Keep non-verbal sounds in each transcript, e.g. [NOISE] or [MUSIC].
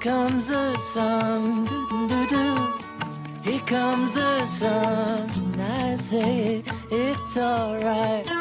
Comes the sun. Here comes the sun. I say it's alright.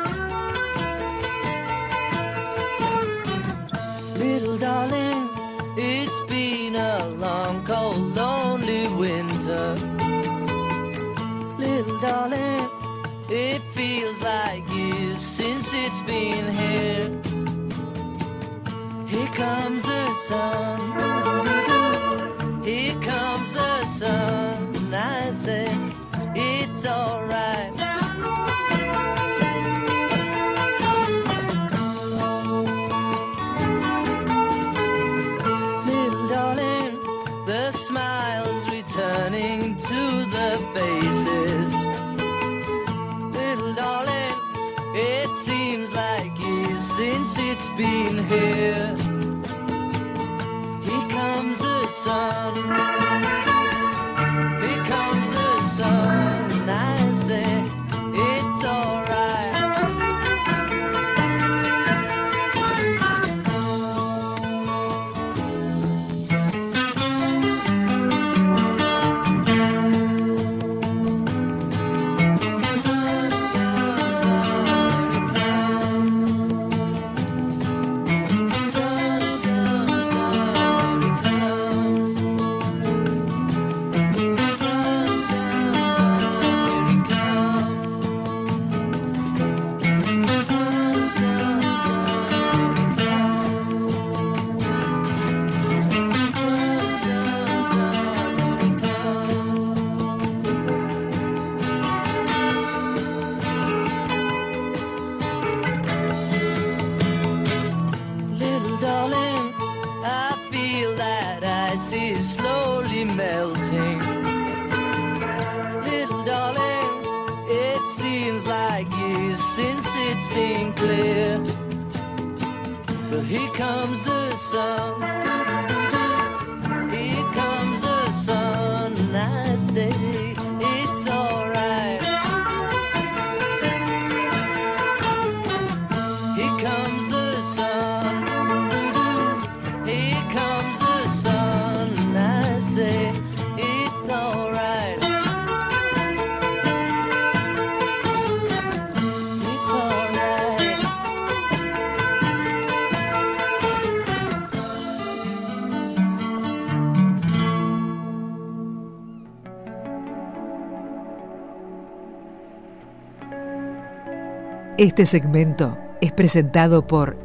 Este segmento es presentado por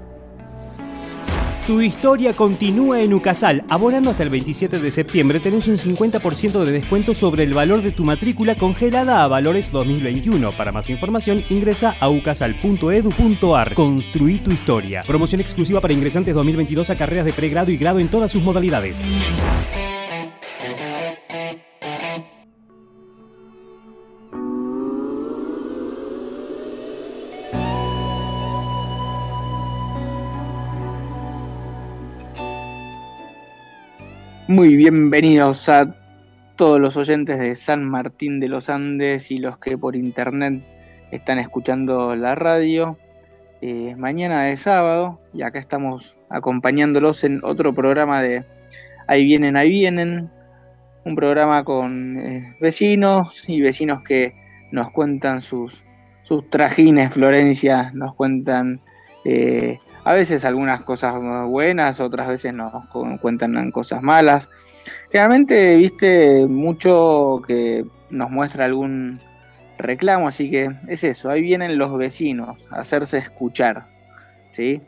Tu historia continúa en Ucasal. Abonando hasta el 27 de septiembre tenés un 50% de descuento sobre el valor de tu matrícula congelada a valores 2021. Para más información ingresa a ucasal.edu.ar. Construí tu historia. Promoción exclusiva para ingresantes 2022 a carreras de pregrado y grado en todas sus modalidades. Muy bienvenidos a todos los oyentes de San Martín de los Andes y los que por internet están escuchando la radio. Eh, mañana de sábado y acá estamos acompañándolos en otro programa de Ahí vienen, ahí vienen. Un programa con eh, vecinos y vecinos que nos cuentan sus, sus trajines, Florencia, nos cuentan eh, a veces algunas cosas buenas, otras veces nos cu- cuentan cosas malas. Generalmente, viste, mucho que nos muestra algún reclamo, así que es eso, ahí vienen los vecinos a hacerse escuchar, ¿sí?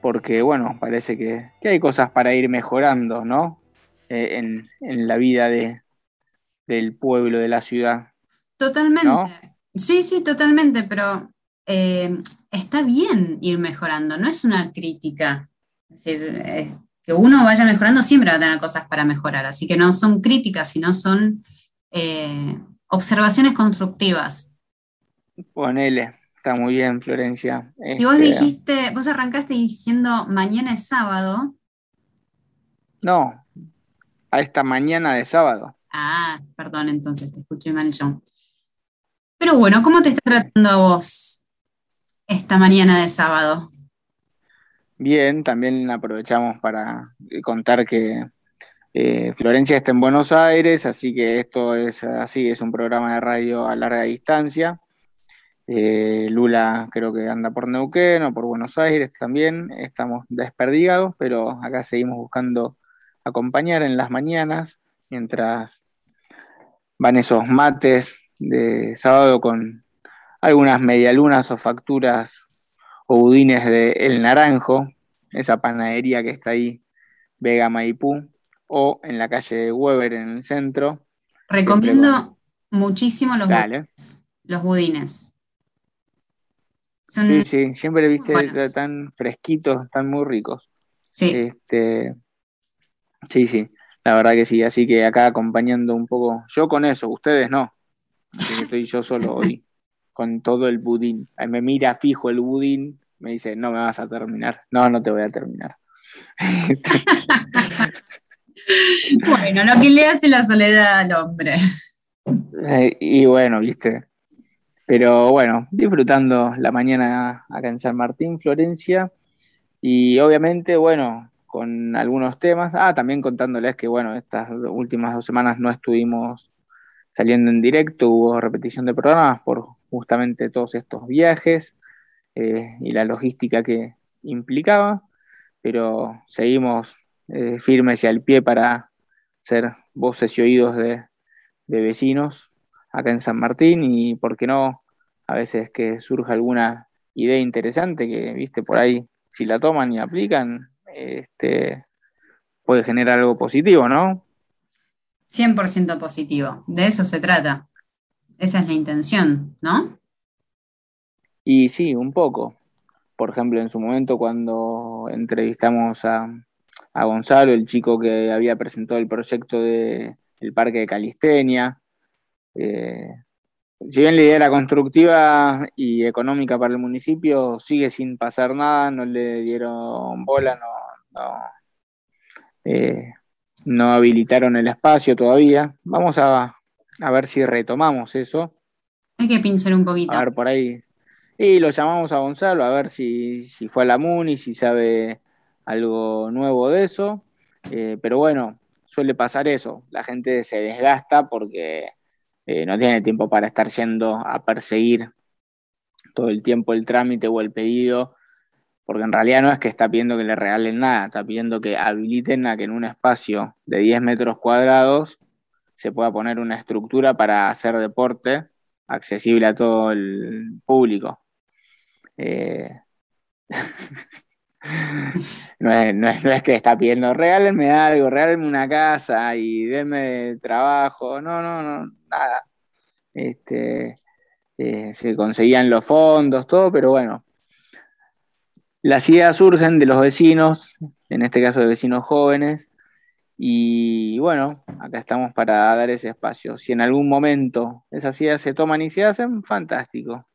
Porque, bueno, parece que, hay cosas para ir mejorando, ¿no? Eh, en, la vida de, del pueblo, de la ciudad. Totalmente. Sí, sí, totalmente, pero eh, está bien ir mejorando, no es una crítica. Es decir, eh, que uno vaya mejorando siempre va a tener cosas para mejorar, así que no son críticas, sino son eh, observaciones constructivas. Ponele, está muy bien, Florencia. Y vos Este, dijiste, vos arrancaste diciendo mañana es sábado. No, a esta mañana de sábado. Ah, perdón, entonces te escuché mal yo. Pero bueno, ¿cómo te está tratando a vos esta mañana de sábado? Bien, también aprovechamos para contar que Eh, Florencia está en Buenos Aires, así que esto es así, es un programa de radio a larga distancia. Eh, Lula creo que anda por Neuquén o por Buenos Aires también. Estamos desperdigados, pero acá seguimos buscando acompañar en las mañanas mientras van esos mates de sábado con algunas medialunas o facturas o budines de El Naranjo, esa panadería que está ahí, Vega Maipú, o en la calle Weber en el centro. Recomiendo muchísimo los, los budines. sí, sí, siempre viste tan fresquitos, tan muy ricos. Sí. Este, sí, sí, la verdad que sí. Así que acá acompañando un poco, yo con eso, ustedes no. estoy yo solo hoy [LAUGHS] con todo el budín. Me mira fijo el budín, me dice, no me vas a terminar. No, no te voy a terminar. [LAUGHS] bueno, lo que le hace la soledad al hombre. Eh, y bueno, viste. Pero bueno, disfrutando la mañana acá en San Martín, Florencia. Y obviamente, bueno, con algunos temas. Ah, también contándoles que, bueno, estas últimas dos semanas no estuvimos saliendo en directo, hubo repetición de programas por justamente todos estos viajes eh, y la logística que implicaba, pero seguimos eh, firmes y al pie para ser voces y oídos de, vecinos acá en San Martín y, ¿por qué no? A veces que surja alguna idea interesante que, viste, por ahí, si la toman y aplican, este, puede generar algo positivo, ¿no? 100% positivo, de eso se trata. Esa es la intención, ¿no? Y sí, un poco. Por ejemplo, en su momento cuando entrevistamos a, a Gonzalo, el chico que había presentado el proyecto del Parque de Calistenia. Eh, si bien la idea era constructiva y económica para el municipio, sigue sin pasar nada, no le dieron bola, no, no, eh, no habilitaron el espacio todavía. Vamos a, a, ver si retomamos eso. Hay que pinchar un poquito. A ver, por ahí. Y lo llamamos a Gonzalo a ver si, si fue a la MUNI, si sabe algo nuevo de eso. Eh, pero bueno, suele pasar eso. La gente se desgasta porque eh, no tiene tiempo para estar yendo a perseguir todo el tiempo el trámite o el pedido, porque en realidad no es que está pidiendo que le regalen nada, está pidiendo que habiliten a que en un espacio de 10 metros cuadrados se pueda poner una estructura para hacer deporte accesible a todo el público. Eh, [LAUGHS] No es, que está pidiendo, regálenme algo, regálenme una casa y denme trabajo. No, no, no, nada. Este, eh, se conseguían los fondos, todo, pero bueno. Las ideas surgen de los vecinos, en este caso de vecinos jóvenes, y bueno, acá estamos para dar ese espacio. Si en algún momento esas ideas se toman y se hacen, fantástico.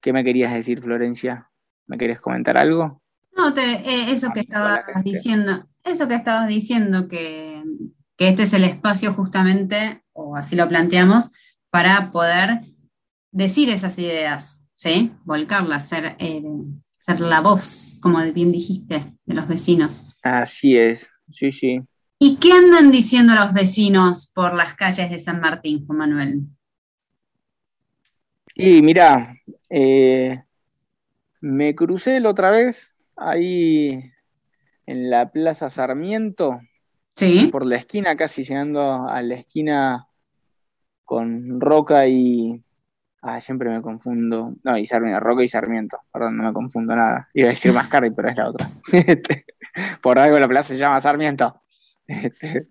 ¿Qué me querías decir, Florencia? ¿Me querés comentar algo? No, eh, eso que estabas diciendo, eso que estabas diciendo, que, este es el espacio justamente, o así lo planteamos, para poder decir esas ideas, ¿sí? Volcarlas, ser, eh, ser la voz, como bien dijiste, de los vecinos. Así es, sí, sí. ¿Y qué andan diciendo los vecinos por las calles de San Martín, Juan Manuel? Y mira, eh, me crucé la otra vez ahí en la Plaza Sarmiento, sí. por la esquina, casi llegando a la esquina con Roca y. Ah, siempre me confundo. No, y Sarmiento, Roca y Sarmiento, perdón, no me confundo nada. Iba a decir Mascardi, pero es la otra. [LAUGHS] Este, por algo la plaza se llama Sarmiento. [LAUGHS]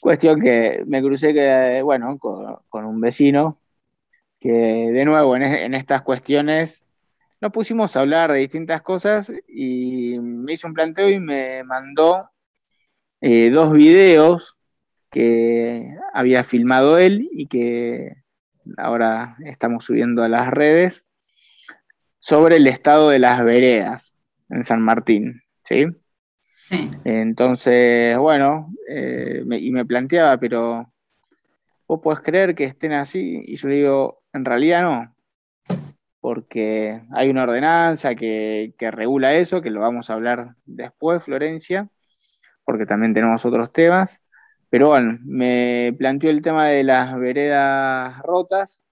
Cuestión que me crucé que, bueno, con, un vecino que de nuevo en estas cuestiones nos pusimos a hablar de distintas cosas y me hizo un planteo y me mandó eh, dos videos que había filmado él y que ahora estamos subiendo a las redes sobre el estado de las veredas en San Martín, ¿sí? Entonces, bueno, eh, y me planteaba, pero vos podés creer que estén así, y yo le digo, en realidad no, porque hay una ordenanza que, regula eso, que lo vamos a hablar después, Florencia, porque también tenemos otros temas. Pero bueno, me planteó el tema de las veredas rotas,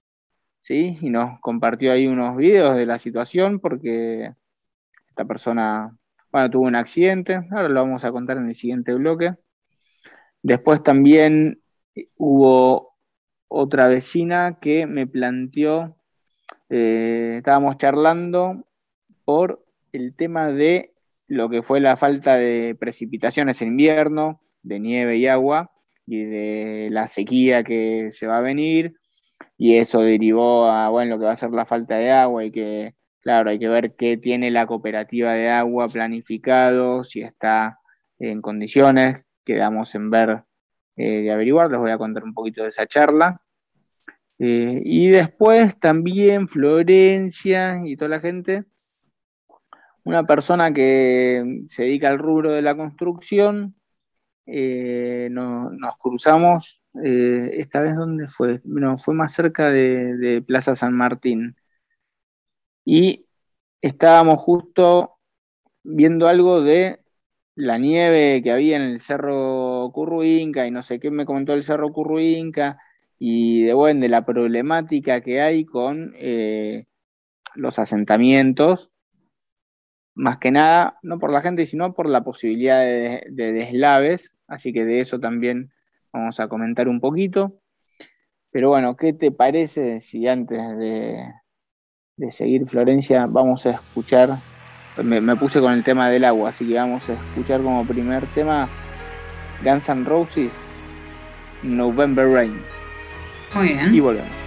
¿sí? Y nos compartió ahí unos videos de la situación porque esta persona, bueno, tuvo un accidente, ahora lo vamos a contar en el siguiente bloque. Después también hubo otra vecina que me planteó, eh, estábamos charlando por el tema de lo que fue la falta de precipitaciones en invierno, de nieve y agua, y de la sequía que se va a venir, y eso derivó a, bueno, lo que va a ser la falta de agua y que, claro, hay que ver qué tiene la cooperativa de agua planificado, si está en condiciones, quedamos en ver eh, de averiguar, les voy a contar un poquito de esa charla. Eh, y después también Florencia y toda la gente, una persona que se dedica al rubro de la construcción, eh, nos cruzamos, esta vez donde fue, no, fue más cerca de Plaza San Martín. Y estábamos justo viendo algo de la nieve que había en el Cerro Curruinca y no sé qué me comentó el Cerro Curruinca y de, bueno, de la problemática que hay con eh, los asentamientos, más que nada, no por la gente, sino por la posibilidad de, deslaves, así que de eso también vamos a comentar un poquito. Pero bueno, ¿qué te parece si antes de, de seguir Florencia vamos a escuchar me, puse con el tema del agua, así que vamos a escuchar como primer tema Guns N' Roses, November Rain. Muy bien. Y volvemos.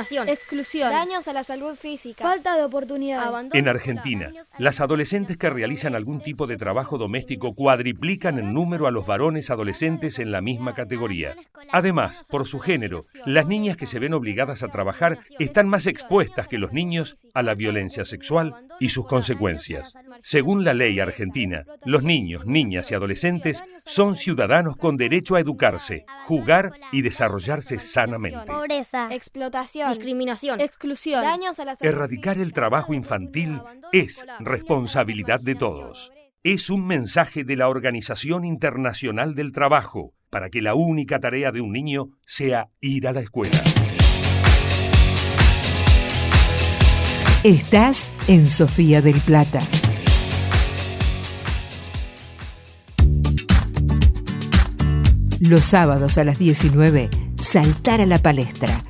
Discriminación, exclusión, daños a la salud física, falta de oportunidad. abandono En Argentina, las adolescentes que realizan algún tipo de trabajo doméstico cuadriplican en número a los varones adolescentes en la misma categoría. Además, por su género, las niñas que se ven obligadas a trabajar están más expuestas que los niños a la violencia sexual y sus consecuencias. Según la ley argentina, los niños, niñas y adolescentes son ciudadanos con derecho a educarse, jugar y desarrollarse sanamente. pobreza, explotación, discriminación, exclusión, daños a la salud Erradicar el trabajo infantil es responsabilidad de todos. Es un mensaje de la Organización Internacional del Trabajo para que la única tarea de un niño sea ir a la escuela. Estás en Sofía del Plata. Los sábados a las 19, saltar a la palestra.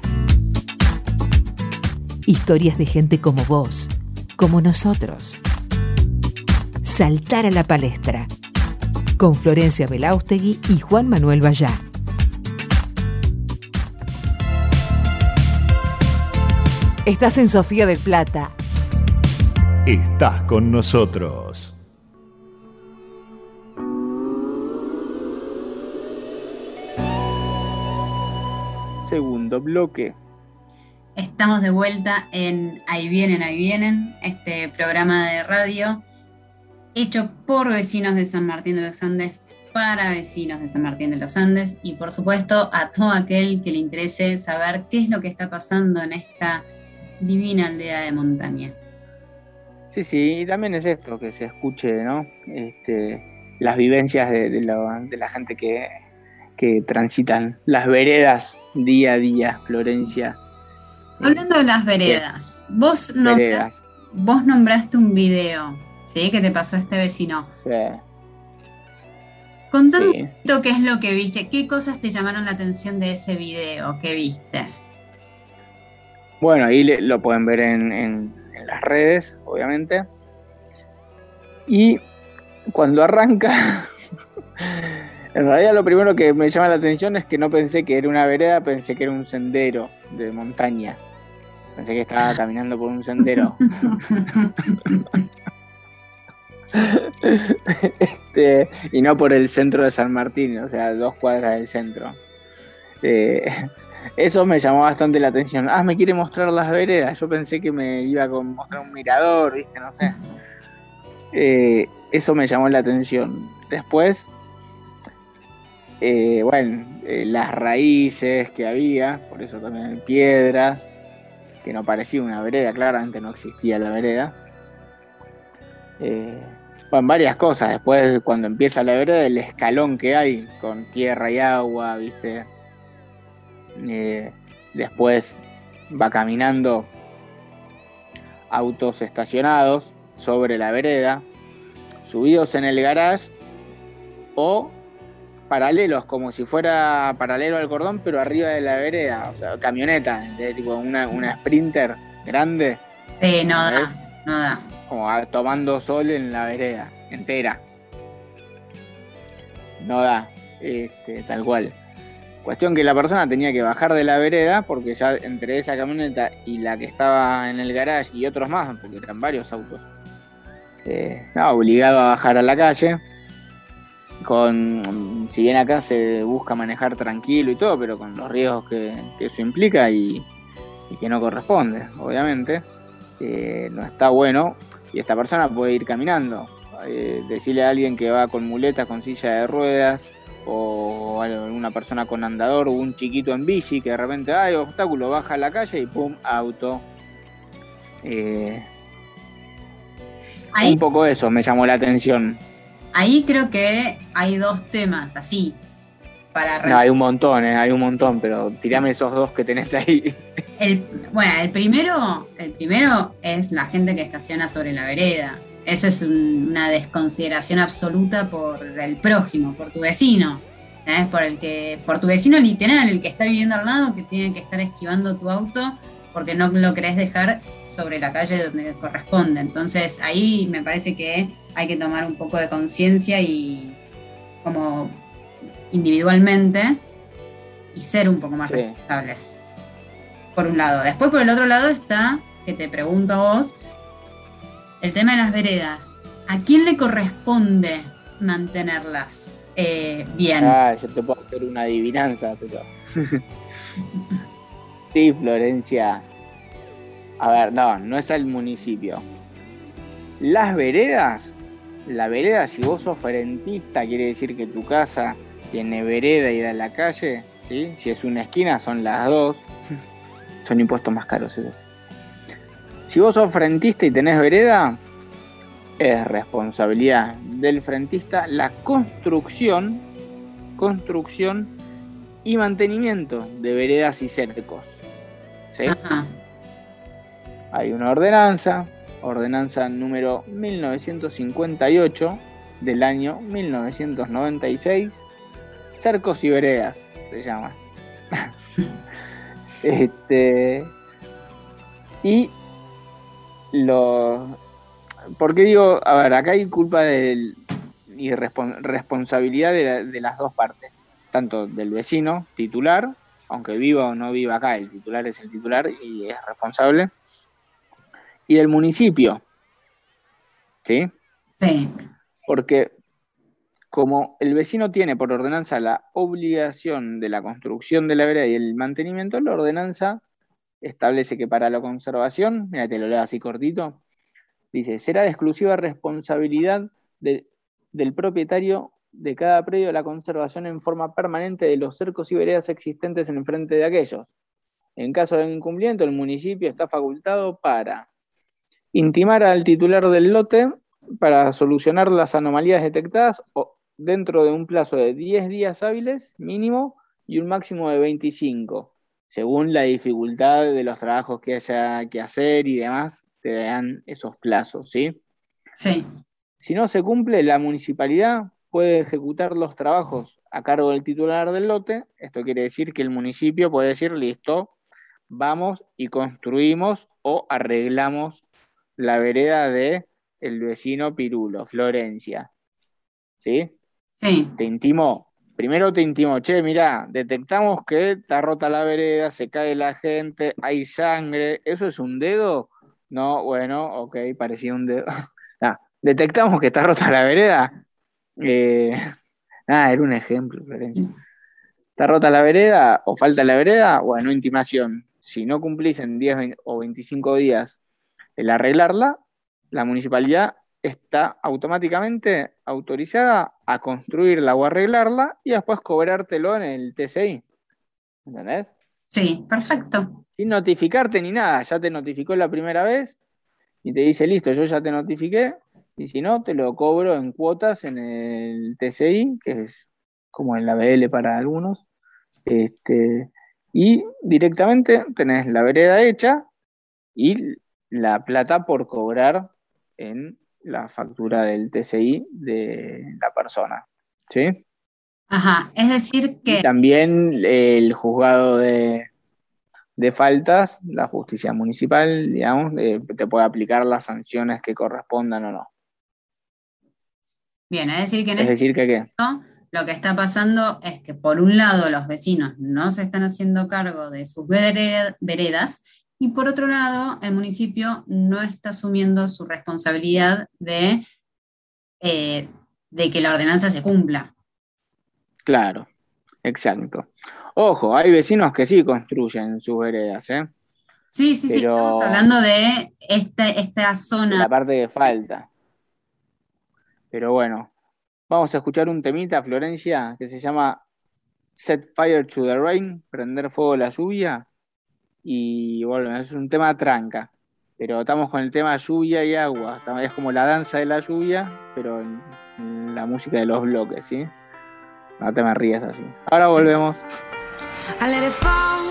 Historias de gente como vos, como nosotros. Saltar a la palestra. Con Florencia Belaustegui y Juan Manuel Vallá. Estás en Sofía del Plata. Estás con nosotros. Segundo bloque. Estamos de vuelta en Ahí vienen, ahí vienen, este programa de radio hecho por vecinos de San Martín de los Andes para vecinos de San Martín de los Andes y por supuesto a todo aquel que le interese saber qué es lo que está pasando en esta divina aldea de montaña. Sí, sí, y también es esto, que se escuche, ¿no? Este, las vivencias de, de la, de la gente que, que transitan las veredas día a día, Florencia. Hablando de las veredas, vos, nombra- Veredas. vos nombraste un video, ¿sí? Que te pasó a este vecino. eh, Contame sí. un poquito qué es lo que viste, qué cosas te llamaron la atención de ese video que viste. Bueno, ahí le- lo pueden ver en, en- en las redes, obviamente. Y cuando arranca, [LAUGHS] en realidad lo primero que me llama la atención es que no pensé que era una vereda, pensé que era un sendero de montaña. Pensé que estaba caminando por un sendero. [LAUGHS] Este, y no por el centro de San Martín, o sea, dos cuadras del centro. Eh, [LAUGHS] eso me llamó bastante la atención. Ah, me quiere mostrar las veredas. Yo pensé que me iba a mostrar un mirador, ¿viste? No sé. Eh, eso me llamó la atención. Después, eh, bueno, eh, las raíces que había, por eso también piedras, que no parecía una vereda, claramente no existía la vereda. Eh, bueno, varias cosas. Después, cuando empieza la vereda, el escalón que hay con tierra y agua, ¿viste? Eh, después va caminando autos estacionados sobre la vereda, subidos en el garage o paralelos, como si fuera paralelo al cordón, pero arriba de la vereda, o sea, camioneta, tipo una, una sprinter grande, Sí, no da, no da. como a- tomando sol en la vereda entera. No da, este, tal cual. Cuestión que la persona tenía que bajar de la vereda porque ya entre esa camioneta y la que estaba en el garage y otros más, porque eran varios autos, eh, no, obligado a bajar a la calle. Con, si bien acá se busca manejar tranquilo y todo, pero con los riesgos que, que eso implica y, y que no corresponde, obviamente, eh, no está bueno y esta persona puede ir caminando. Eh, decirle a alguien que va con muletas, con silla de ruedas, o alguna persona con andador, o un chiquito en bici que de repente hay obstáculo, baja a la calle y pum, auto. Eh, un poco eso me llamó la atención. Ahí creo que hay dos temas así para No, hay un montón, eh, hay un montón, pero tirame esos dos que tenés ahí. [LAUGHS] El, bueno, el primero, el primero es la gente que estaciona sobre la vereda. Eso es un- una desconsideración absoluta por el prójimo, por tu vecino. ¿sabes? Por el que, por tu vecino literal, el que está viviendo al lado, que tiene que estar esquivando tu auto porque no lo querés dejar sobre la calle donde corresponde. Entonces ahí me parece que hay que tomar un poco de conciencia y como individualmente y ser un poco más Sí. responsables. por un lado. Después, por el otro lado, está, que te pregunto a vos, el tema de las veredas. ¿A quién le corresponde mantenerlas eh, bien? Ah, yo te puedo hacer una adivinanza, pero. [LAUGHS] sí, Florencia. A ver, no, no es al municipio. Las veredas, la vereda, si vos sos ferentista, quiere decir que tu casa tiene vereda y da a la calle, ¿sí? Si es una esquina, son las dos. [LAUGHS] son impuestos más caros esos. Si vos sos frentista y tenés vereda, es responsabilidad del frentista la construcción, construcción y mantenimiento de veredas y cercos. ¿Sí? Ajá. Hay una ordenanza, ordenanza número 1958 del año 1996, cercos y veredas se llama. [LAUGHS] este, y lo, ¿Por qué digo? A ver, acá hay culpa del, y respon- responsabilidad de las dos partes, tanto del vecino titular, aunque viva o no viva acá, el titular es el titular y es responsable, y del municipio, ¿sí? Sí. Porque como el vecino tiene por ordenanza la obligación de la construcción de la vereda y el mantenimiento, la ordenanza establece que para la conservación, mira, te lo leo así cortito, dice, será de exclusiva responsabilidad de- del propietario de cada predio la conservación en forma permanente de los cercos y veredas existentes en frente de aquellos. En caso de incumplimiento, el municipio está facultado para intimar al titular del lote para solucionar las anomalías detectadas o- dentro de un plazo de 10 días hábiles mínimo y un máximo de 25, según la dificultad de los trabajos que haya que hacer y demás, te dan esos plazos, ¿sí? Sí. Si no se cumple, la municipalidad puede ejecutar los trabajos a cargo del titular del lote. Esto quiere decir que el municipio puede decir, listo, vamos y construimos o arreglamos la vereda de el vecino Pirulo, Florencia. ¿Sí? Sí. Te intimó. Primero te intimó, che, mirá, detectamos que está rota la vereda, se cae la gente, hay sangre. ¿Eso es un dedo? No, bueno, ok, parecía un dedo. [LAUGHS] Ah, detectamos que está rota la vereda. Eh, [LAUGHS] ah, era un ejemplo, Florencia. ¿Está rota la vereda o falta la vereda? Bueno, intimación. Si no cumplís en 10 vein- o 25 días el arreglarla, la municipalidad está automáticamente autorizada a construirla o arreglarla y después cobrártelo en el TCI. ¿Entendés? Sí, perfecto. Sin notificarte ni nada, ya te notificó la primera vez y te dice, listo, yo ya te notifiqué, y si no, te lo cobro en cuotas en el TCI, que es como en la BL para algunos, este, y directamente tenés la vereda hecha y la plata por cobrar en la factura del TCI de la persona. ¿Sí? Ajá. Es decir Y que. también el juzgado de, de faltas, la justicia municipal, digamos, eh, te puede aplicar las sanciones que correspondan o no. Bien, es decir que en Es este decir, que qué. momento lo que está pasando es que por un lado los vecinos no se están haciendo cargo de sus vere- veredas y por otro lado el municipio no está asumiendo su responsabilidad de, eh, de que la ordenanza se cumpla. Claro, exacto. Ojo, hay vecinos que sí construyen sus veredas, ¿eh? Sí, sí, sí, estamos hablando de esta, esta zona. la parte que falta. Pero bueno, vamos a escuchar un temita, Florencia, que se llama Set Fire to the Rain, prender fuego a la lluvia. Y bueno, es un tema tranca. Pero estamos con el tema lluvia y agua. Es como la danza de la lluvia, pero en, la música de los bloques, ¿sí? No te me rías así. Ahora volvemos. I let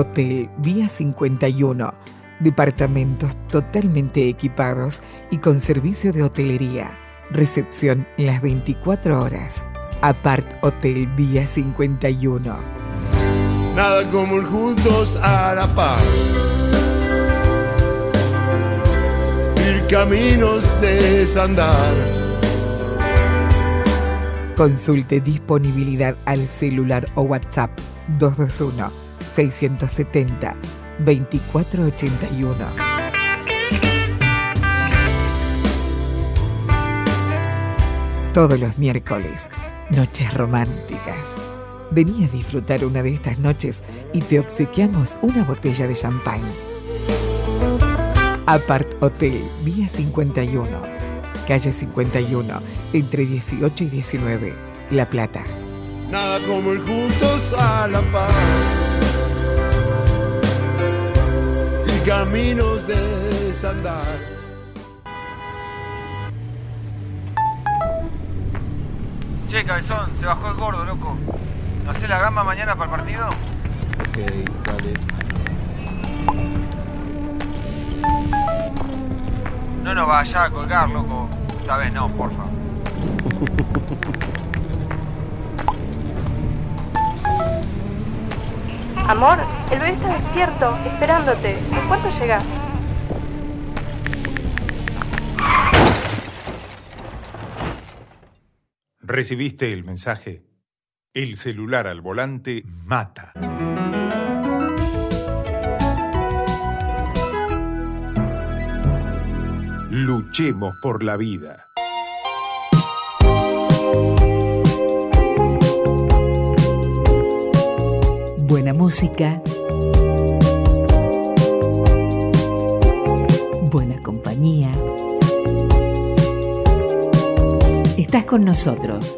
Hotel Vía 51. Departamentos totalmente equipados y con servicio de hotelería. Recepción las 24 horas. Apart Hotel Vía 51. Nada como el juntos a la par. Ir caminos de desandar. Consulte disponibilidad al celular o WhatsApp 221 670 2481. Todos los miércoles, noches románticas. Vení a disfrutar una de estas noches y te obsequiamos una botella de champán. Apart Hotel, Vía 51, calle 51, entre 18 y 19, La Plata. Nada como el juntos a la par. Y caminos de desandar. Che, cabezón, se bajó el gordo, loco. ¿No sé la gamba mañana para el partido? Ok, dale. No nos vaya a colgar, loco. Esta vez no, porfa. [LAUGHS] Amor, el bebé está despierto, esperándote. ¿En cuánto llegas? ¿Recibiste el mensaje? El celular al volante mata. Luchemos por la vida. Buena música. Buena compañía. Estás con nosotros.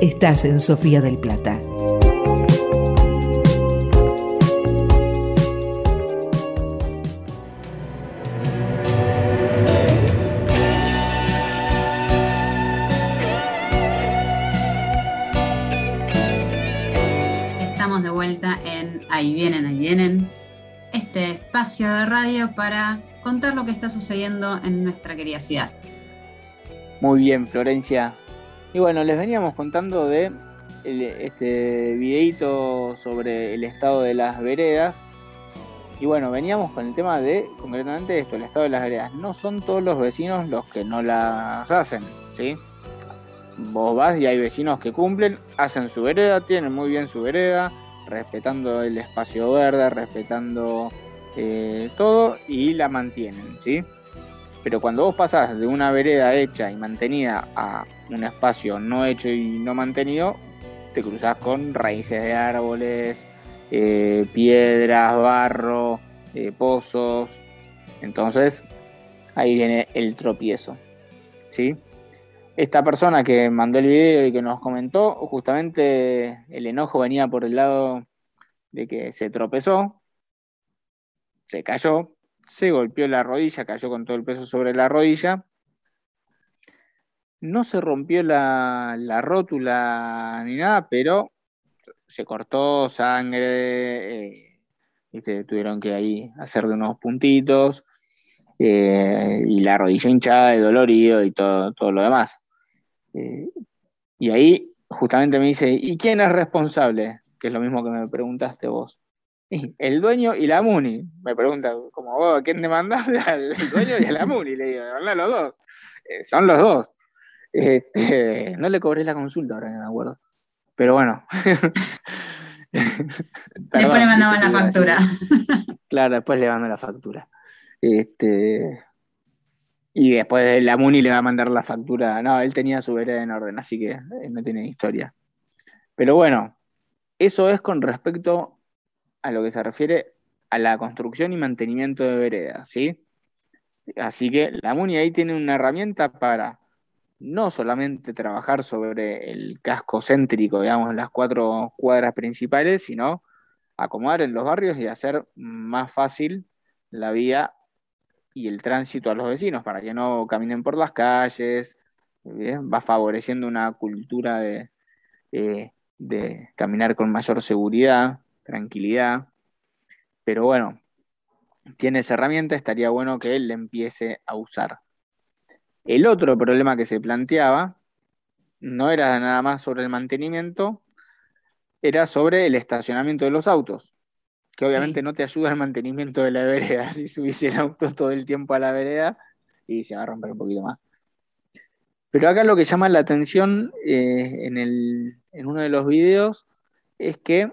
Estás en Sofía del Plata. De radio para contar lo que está sucediendo en nuestra querida ciudad. Muy bien, Florencia. Y bueno, les veníamos contando de este videíto sobre el estado de las veredas. Y bueno, veníamos con el tema de, concretamente esto, el estado de las veredas. No son todos los vecinos los que no las hacen, ¿sí? Vos vas y hay vecinos que cumplen, hacen su vereda, tienen muy bien su vereda, respetando el espacio verde, respetando eh, todo y la mantienen, ¿sí? Pero cuando vos pasás de una vereda hecha y mantenida a un espacio no hecho y no mantenido, te cruzás con raíces de árboles, eh, piedras, barro, eh, pozos. Entonces, ahí viene el tropiezo. ¿Sí? Esta persona que mandó el video y que nos comentó, justamente el enojo venía por el lado de que se tropezó, se cayó, se golpeó la rodilla, cayó con todo el peso sobre la rodilla. No se rompió la, la rótula ni nada, pero se cortó sangre, eh, ¿viste? tuvieron que ahí hacerle unos puntitos, eh, y la rodilla hinchada, de dolorido y todo, todo lo demás. Eh, y ahí justamente me dice, ¿y quién es responsable? Que es lo mismo que me preguntaste vos. El dueño y la Muni. Me pregunta, como vos, ¿a quién le mandás? [LAUGHS] Al dueño y a la Muni. Le digo, "Habla los dos. Eh, son los dos. Este, [LAUGHS] no le cobré la consulta ahora que me acuerdo. Pero bueno. [LAUGHS] Después le mandamos la factura. Claro, después le mando la factura. Este, y después la Muni le va a mandar la factura. No, él tenía su vereda en orden, así que eh, no tiene historia. Pero bueno, eso es con respecto a lo que se refiere a la construcción y mantenimiento de veredas, ¿sí? Así que la MUNI ahí tiene una herramienta para no solamente trabajar sobre el casco céntrico, digamos, las cuatro cuadras principales, sino acomodar en los barrios y hacer más fácil la vía y el tránsito a los vecinos para que no caminen por las calles, va favoreciendo una cultura de, eh, de caminar con mayor seguridad, tranquilidad. Pero bueno, tiene esa herramienta, estaría bueno que él la empiece a usar. El otro problema que se planteaba no era nada más sobre el mantenimiento, era sobre el estacionamiento de los autos, que obviamente no te ayuda al mantenimiento de la vereda. [LAUGHS] Si subís el auto todo el tiempo a la vereda y se va a romper un poquito más. Pero acá lo que llama la atención eh, en, el, en uno de los videos es que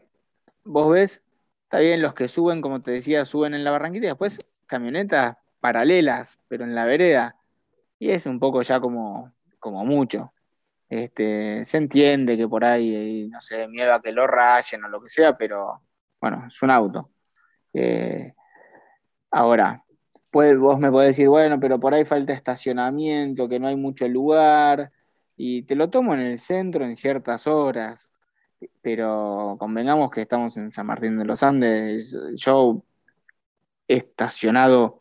vos ves, está bien, los que suben, como te decía, suben en la barranquita y después camionetas paralelas, pero en la vereda. Y es un poco ya como, como mucho. Este, se entiende que por ahí, no sé, miedo a que lo rayen o lo que sea, pero bueno, es un auto. Eh, ahora, pues vos me podés decir, bueno, pero por ahí falta estacionamiento, que no hay mucho lugar, y te lo tomo en el centro en ciertas horas, pero convengamos que estamos en San Martín de los Andes, yo estacionado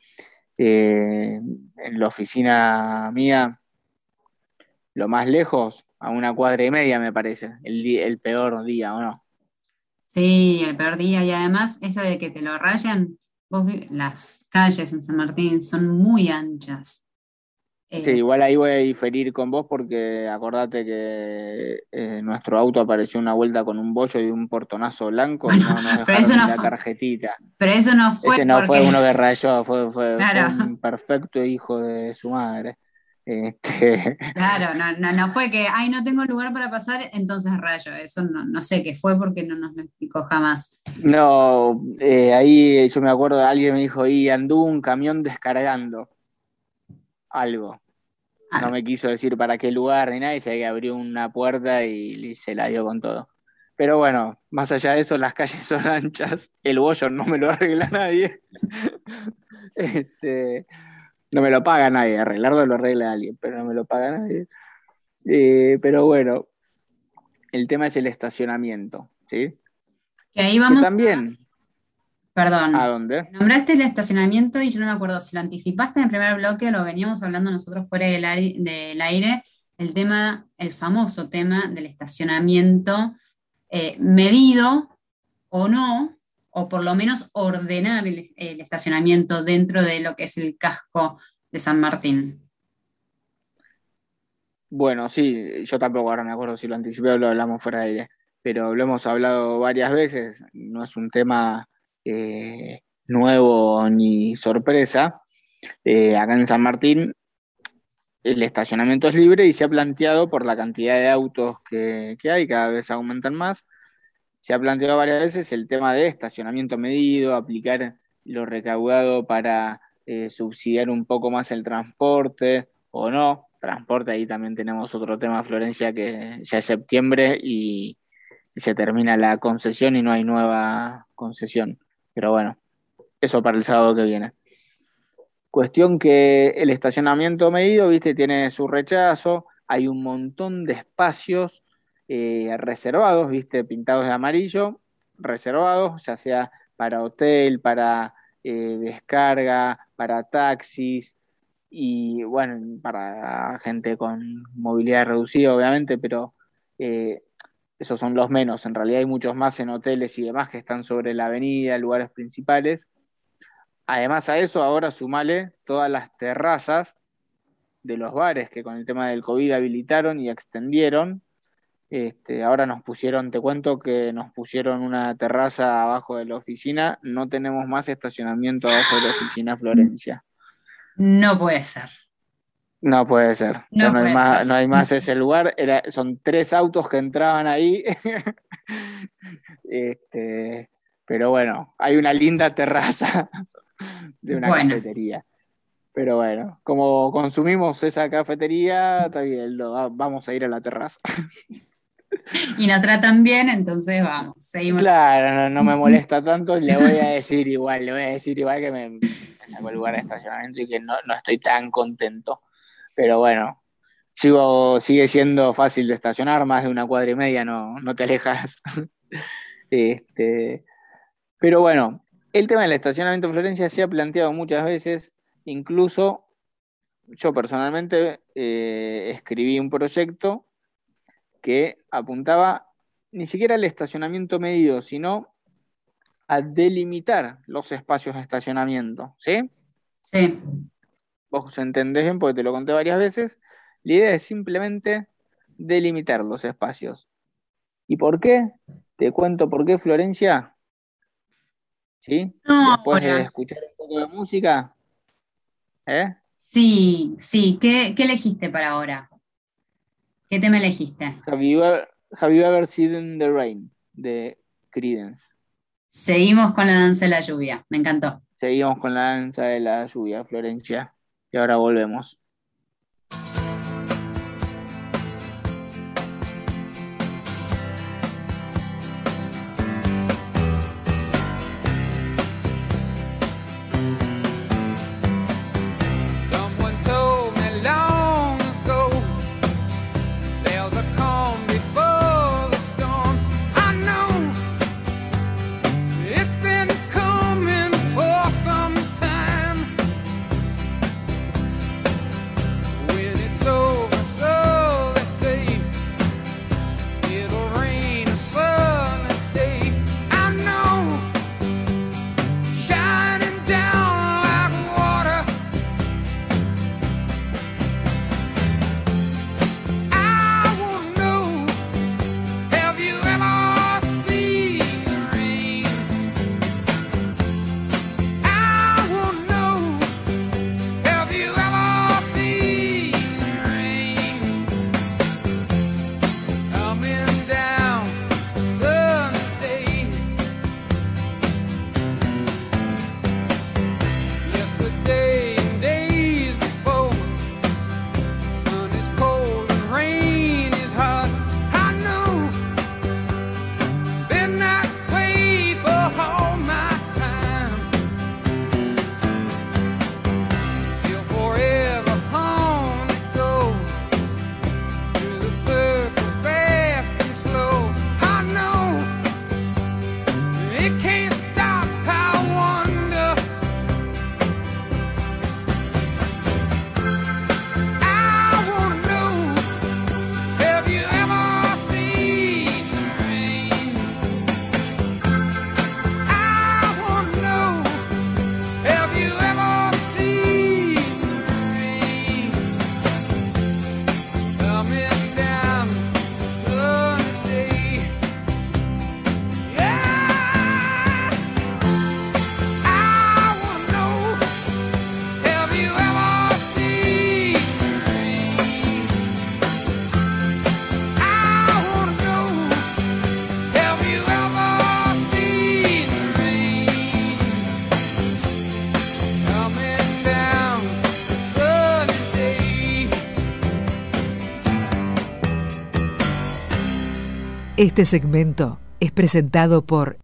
eh, en la oficina mía lo más lejos, a una cuadra y media, me parece, el, el peor día, ¿o no? Sí, el peor día, y además eso de que te lo rayan, vos las calles en San Martín son muy anchas. Sí, eh, igual ahí voy a diferir con vos porque acordate que eh, nuestro auto apareció una vuelta con un bollo y un portonazo blanco y no nos [LAUGHS] pero eso no la fue, tarjetita. Pero eso no fue. Ese no porque... fue uno que rayó, fue, fue, Claro. fue un perfecto hijo de su madre. Este, [LAUGHS] Claro, no, no, no fue que, ay, no tengo lugar para pasar, entonces rayo. Eso no, no sé qué fue porque no nos lo explicó jamás. no, eh, ahí yo me acuerdo, alguien me dijo, y anduvo un camión descargando algo. No me quiso decir para qué lugar ni nada, y se abrió una puerta y, y se la dio con todo. Pero bueno, más allá de eso, las calles son anchas, el bollo no me lo arregla nadie. [LAUGHS] Este, no me lo paga nadie, arreglarlo lo arregla alguien, pero no me lo paga nadie. Eh, pero bueno, el tema es el estacionamiento, ¿sí? Que ahí vamos. Que también. Perdón. ¿A dónde? Nombraste el estacionamiento y yo no me acuerdo si lo anticipaste en el primer bloque o lo veníamos hablando nosotros fuera del, aire, el tema, el famoso tema del estacionamiento eh, medido o no, o por lo menos ordenar el, el estacionamiento dentro de lo que es el casco de San Martín. Bueno, sí, yo tampoco ahora me acuerdo si lo anticipé o lo hablamos fuera de aire, pero lo hemos hablado varias veces, no es un tema eh, nuevo ni sorpresa. Eh, acá en San Martín el estacionamiento es libre y se ha planteado por la cantidad de autos que, que hay, cada vez aumentan más, se ha planteado varias veces el tema de estacionamiento medido, aplicar lo recaudado para eh, subsidiar un poco más el transporte o no. Transporte, ahí también tenemos otro tema, Florencia, que ya es septiembre y, se termina la concesión y no hay nueva concesión. Pero bueno, eso para el sábado que viene. Cuestión que el estacionamiento medido, viste, tiene su rechazo, hay un montón de espacios eh, reservados, viste, pintados de amarillo, reservados, ya sea para hotel, para eh, descarga, para taxis y bueno, para gente con movilidad reducida, obviamente, pero eh, esos son los menos. En realidad hay muchos más en hoteles y demás que están sobre la avenida, lugares principales. Además a eso, ahora sumale todas las terrazas de los bares que con el tema del COVID habilitaron y extendieron. Este, ahora nos pusieron, te cuento que nos pusieron una terraza abajo de la oficina, no tenemos más estacionamiento abajo de la oficina Florencia. No puede ser. No puede ser, No no, hay más, ser. no hay más [LAUGHS] ese lugar, Era, son tres autos que entraban ahí. [LAUGHS] este, pero bueno, hay una linda terraza [LAUGHS] de una Bueno. cafetería. Pero bueno, como consumimos esa cafetería, está bien, lo- va- vamos a ir a la terraza. Y nos tratan bien, entonces vamos, seguimos. Claro, no, no me molesta tanto, le voy a decir igual, le voy a decir igual que me, me sacó el lugar de estacionamiento y que no, no estoy tan contento. Pero bueno, sigo, sigue siendo fácil de estacionar, más de una cuadra y media, no, no te alejas. [LAUGHS] Este, pero bueno, el tema del estacionamiento en Florencia se ha planteado muchas veces, incluso yo personalmente eh, escribí un proyecto que apuntaba ni siquiera el estacionamiento medido, sino a delimitar los espacios de estacionamiento, ¿sí? Sí. Vos entendés bien porque te lo conté varias veces. La idea es simplemente delimitar los espacios. ¿Y por qué? Te cuento por qué, Florencia. ¿Sí? No, Después de escuchar un poco de música. ¿Eh? Sí, sí. ¿Qué, qué elegiste para ahora? ¿Qué tema elegiste? Have you ever, have you ever seen the rain? De Credence. Seguimos con la danza de la lluvia. Me encantó. Seguimos con la danza de la lluvia, Florencia. Y ahora volvemos. Este segmento es presentado por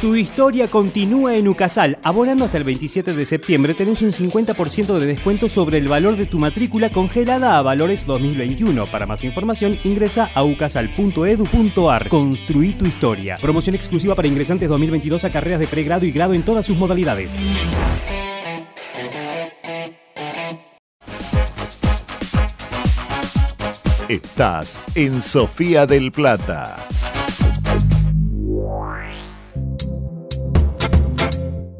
Tu historia continúa en Ucasal. Abonando hasta el 27 de septiembre tenés un 50% de descuento sobre el valor de tu matrícula congelada a valores 2021. Para más información ingresa a ucasal.edu.ar. Construí tu historia. Promoción exclusiva para ingresantes 2022 a carreras de pregrado y grado en todas sus modalidades. Estás en Sofía del Plata.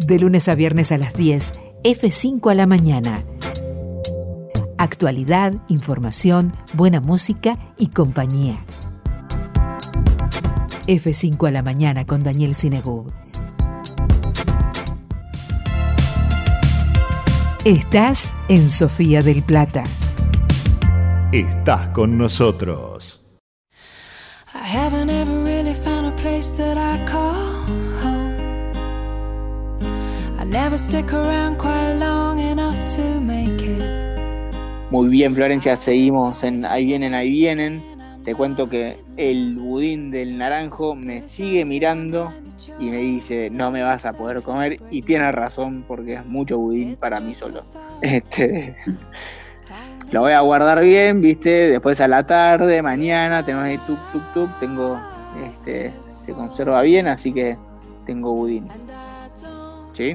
De lunes a viernes a las 10, F5 a la mañana. Actualidad, información, buena música y compañía. F5 a la mañana con Daniel Sinegú. Estás en Sofía del Plata. Estás con nosotros. I haven't ever really found a place that I call home. I never stick around quite long enough to make it. Muy bien, Florencia, seguimos en Ahí vienen, ahí vienen. Te cuento que el budín del naranjo me sigue mirando y me dice, no me vas a poder comer. Y tiene razón porque es mucho budín para mí solo. [LAUGHS] Este, lo voy a guardar bien, viste, después a la tarde, mañana, tenemos ahí tuk tuk tuk, tengo, este, se conserva bien, así que tengo budín. ¿Sí?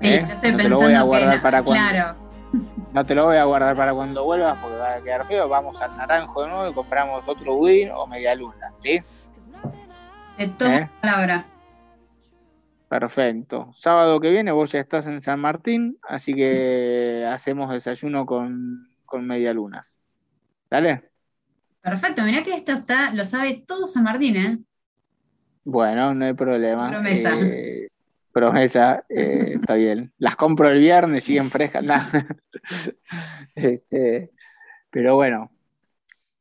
Sí, ¿Eh? yo estoy No te lo voy a guardar no, para cuando. claro, [LAUGHS] No te lo voy a guardar para cuando vuelvas porque va a quedar feo. Vamos al naranjo de nuevo y compramos otro budín o media luna, ¿sí? Te tomo ¿Eh? palabra. Perfecto. Sábado que viene vos ya estás en San Martín, así que hacemos desayuno con, con media lunas. ¿Dale? Perfecto, mirá que esto está, lo sabe todo San Martín, ¿eh? Bueno, no hay problema. Promesa. Eh, promesa, eh, está bien. Las compro el viernes, siguen frescas. nah. [LAUGHS] Este, pero bueno.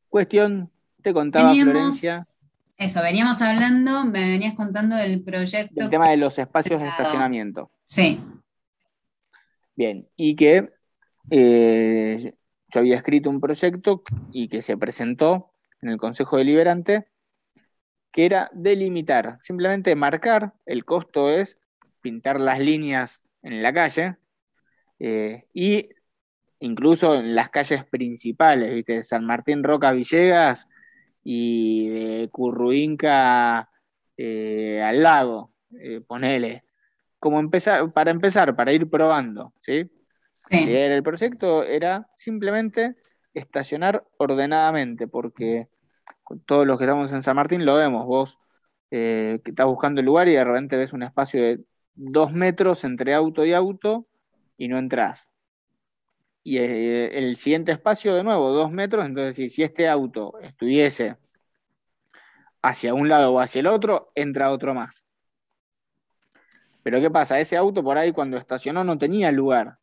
Cuestión, te contaba Veníamos- Florencia, Eso, veníamos hablando, me venías contando del proyecto. el tema de los espacios de estacionamiento. Sí, Bien, y que eh, yo había escrito un proyecto y que se presentó en el Consejo Deliberante, que era delimitar, simplemente marcar, el costo es pintar las líneas en la calle eh, y incluso en las calles principales, ¿viste? San Martín Roca Villegas y de Curruinca eh, al lago, eh, ponele como empezar, para empezar, para ir probando, ¿sí? El proyecto era simplemente estacionar ordenadamente, porque todos los que estamos en San Martín lo vemos, vos eh, que estás buscando el lugar y de repente ves un espacio de dos metros entre auto y auto y no entras. Y eh, el siguiente espacio de nuevo, dos metros, entonces si este auto estuviese hacia un lado o hacia el otro, entra otro más. Pero ¿qué pasa? Ese auto por ahí cuando estacionó no tenía lugar.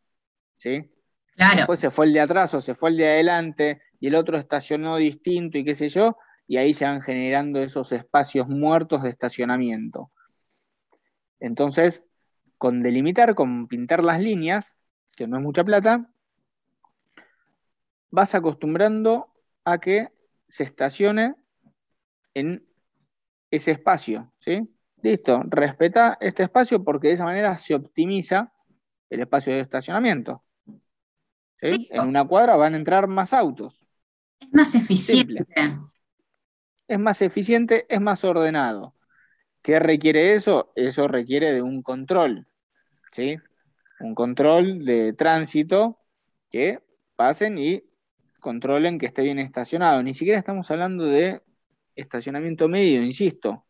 ¿Sí? Claro. Después se fue el de atrás o se fue el de adelante y el otro estacionó distinto y qué sé yo, y ahí se van generando esos espacios muertos de estacionamiento. Entonces, con delimitar, con pintar las líneas, que no es mucha plata, vas acostumbrando a que se estacione en ese espacio, ¿sí? Listo, respeta este espacio porque de esa manera se optimiza el espacio de estacionamiento. ¿sí? En una cuadra van a entrar más autos. es más eficiente. Es más eficiente, es más ordenado. ¿Qué requiere eso? Eso requiere de un control, ¿sí? Un control de tránsito que pasen y controlen que esté bien estacionado. Ni siquiera estamos hablando de estacionamiento medio, insisto.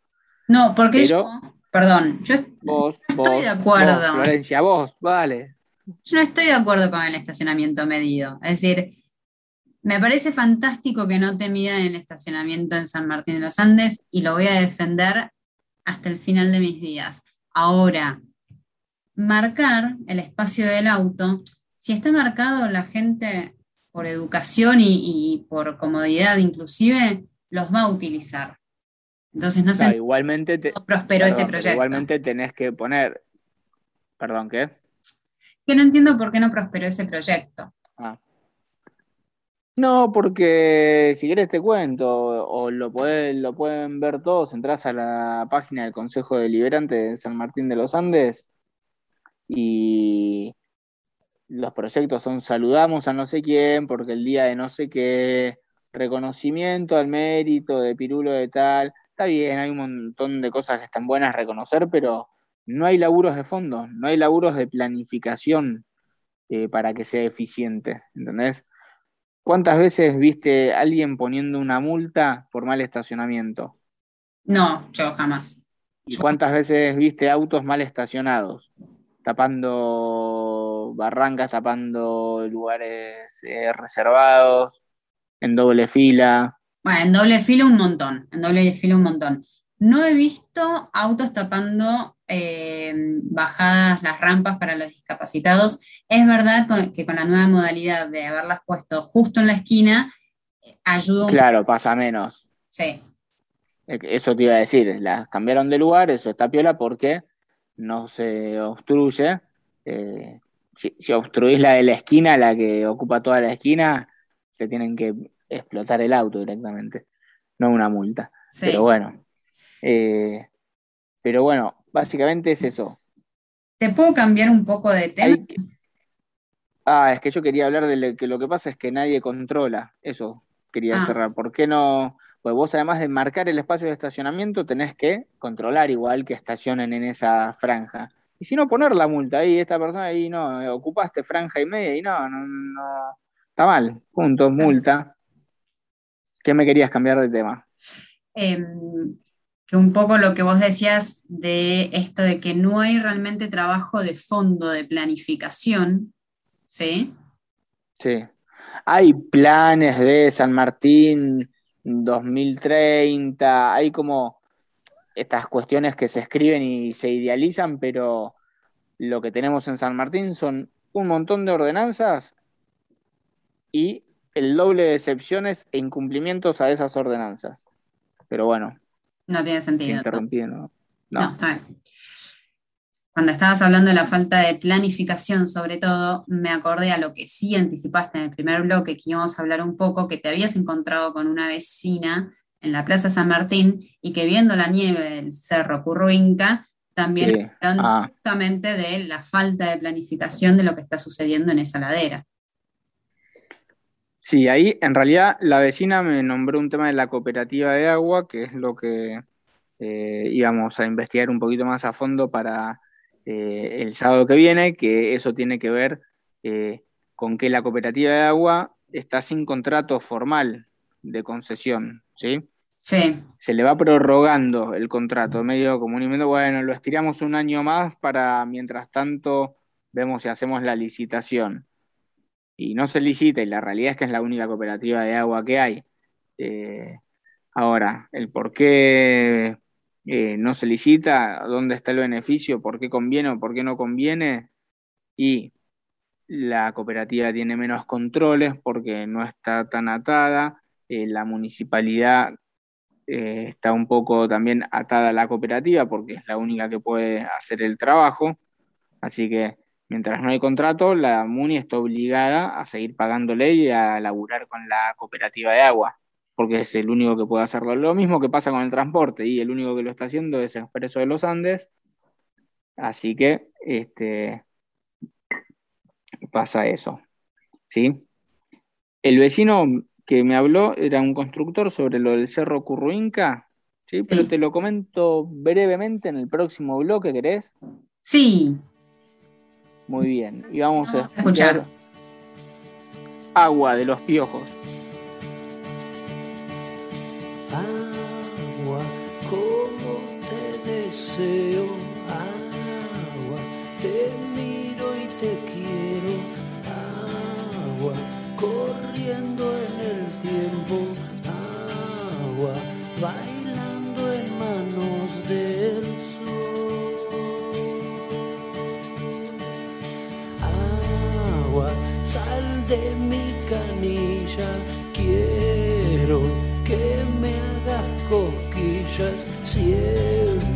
No, porque Pero- yo, perdón, yo Vos, estoy vos, de acuerdo. vos, Florencia, vos, vale. yo no estoy de acuerdo con el estacionamiento medido. Es decir, me parece fantástico que no te midan el estacionamiento en San Martín de los Andes y lo voy a defender hasta el final de mis días. Ahora, marcar el espacio del auto, si está marcado la gente por educación y, y por comodidad inclusive, los va a utilizar. Entonces no sé, Claro, igualmente te, prosperó ese perdón, proyecto. Igualmente tenés que poner. Perdón, ¿qué? que no entiendo por qué no prosperó ese proyecto. Ah. No, porque si querés te cuento, o lo, podés- lo pueden ver todos, entras a la página del Consejo Deliberante de San Martín de los Andes y los proyectos son saludamos a no sé quién, porque el día de no sé qué, reconocimiento al mérito de Pirulo de tal, está bien, hay un montón de cosas que están buenas a reconocer, pero no hay laburos de fondo, no hay laburos de planificación eh, para que sea eficiente, ¿entendés? ¿Cuántas veces viste a alguien poniendo una multa por mal estacionamiento? No, yo jamás. ¿Y cuántas veces viste autos mal estacionados? Tapando barrancas, tapando lugares eh, reservados, en doble fila. Bueno, en doble fila un montón, en doble fila un montón. No he visto autos tapando eh, bajadas, las rampas para los discapacitados. Es verdad con- que con la nueva modalidad de haberlas puesto justo en la esquina, eh, ayuda un Claro, pasa menos. Sí, Eh, Eso te iba a decir, las cambiaron de lugar, eso está piola porque no se obstruye. Eh, si, si obstruís la de la esquina, la que ocupa toda la esquina, te tienen que explotar el auto directamente, no una multa. Sí. Pero bueno, eh, pero bueno, básicamente es eso. ¿Te puedo cambiar un poco de tema? Que- Ah, es que yo quería hablar de lo que lo que pasa es que nadie controla. Eso quería Ah. cerrar. ¿Por qué no? Pues vos además de marcar el espacio de estacionamiento tenés que controlar igual que estacionen en esa franja. Y si no, poner la multa ahí, esta persona ahí no, ocupaste franja y media y no, no, no, está mal, punto, multa. ¿Qué me querías cambiar de tema? Em, que un poco lo que vos decías de esto de que no hay realmente trabajo de fondo de planificación, ¿sí? Sí. Hay planes de San Martín 2030, hay como estas cuestiones que se escriben y se idealizan, pero lo que tenemos en San Martín son un montón de ordenanzas y el doble de excepciones e incumplimientos a esas ordenanzas. Pero bueno. No tiene sentido. Interrumpiendo. No, no está bien. Cuando estabas hablando de la falta de planificación, sobre todo, me acordé a lo que sí anticipaste en el primer bloque, que íbamos a hablar un poco, que te habías encontrado con una vecina en la Plaza San Martín y que viendo la nieve del Cerro Curruinca, también Sí. hablaron Ah. justamente de la falta de planificación de lo que está sucediendo en esa ladera. Sí, ahí en realidad la vecina me nombró un tema de la cooperativa de agua, que es lo que eh, íbamos a investigar un poquito más a fondo para eh, el sábado que viene, que eso tiene que ver eh, con que la cooperativa de agua está sin contrato formal de concesión, ¿sí? Sí. Se le va prorrogando el contrato, medio invento, bueno, lo estiramos un año más para mientras tanto vemos si hacemos la licitación y no se licita, y la realidad es que es la única cooperativa de agua que hay. Eh, ahora, el por qué eh, no se licita, dónde está el beneficio, por qué conviene o por qué no conviene, y la cooperativa tiene menos controles porque no está tan atada, eh, la municipalidad está un poco también atada a la cooperativa porque es la única que puede hacer el trabajo, así que mientras no hay contrato, la MUNI está obligada a seguir pagándole y a laburar con la cooperativa de agua, porque es el único que puede hacerlo. Lo mismo que pasa con el transporte, y el único que lo está haciendo es Expreso de los Andes, así que este, pasa eso. ¿sí? El vecino que me habló era un constructor sobre lo del Cerro Curruinca, ¿sí? Pero te lo comento brevemente en el próximo bloque, ¿querés? Sí. Muy bien. Y vamos a escuchar. escuchar Agua de los Piojos. Agua, como te deseo,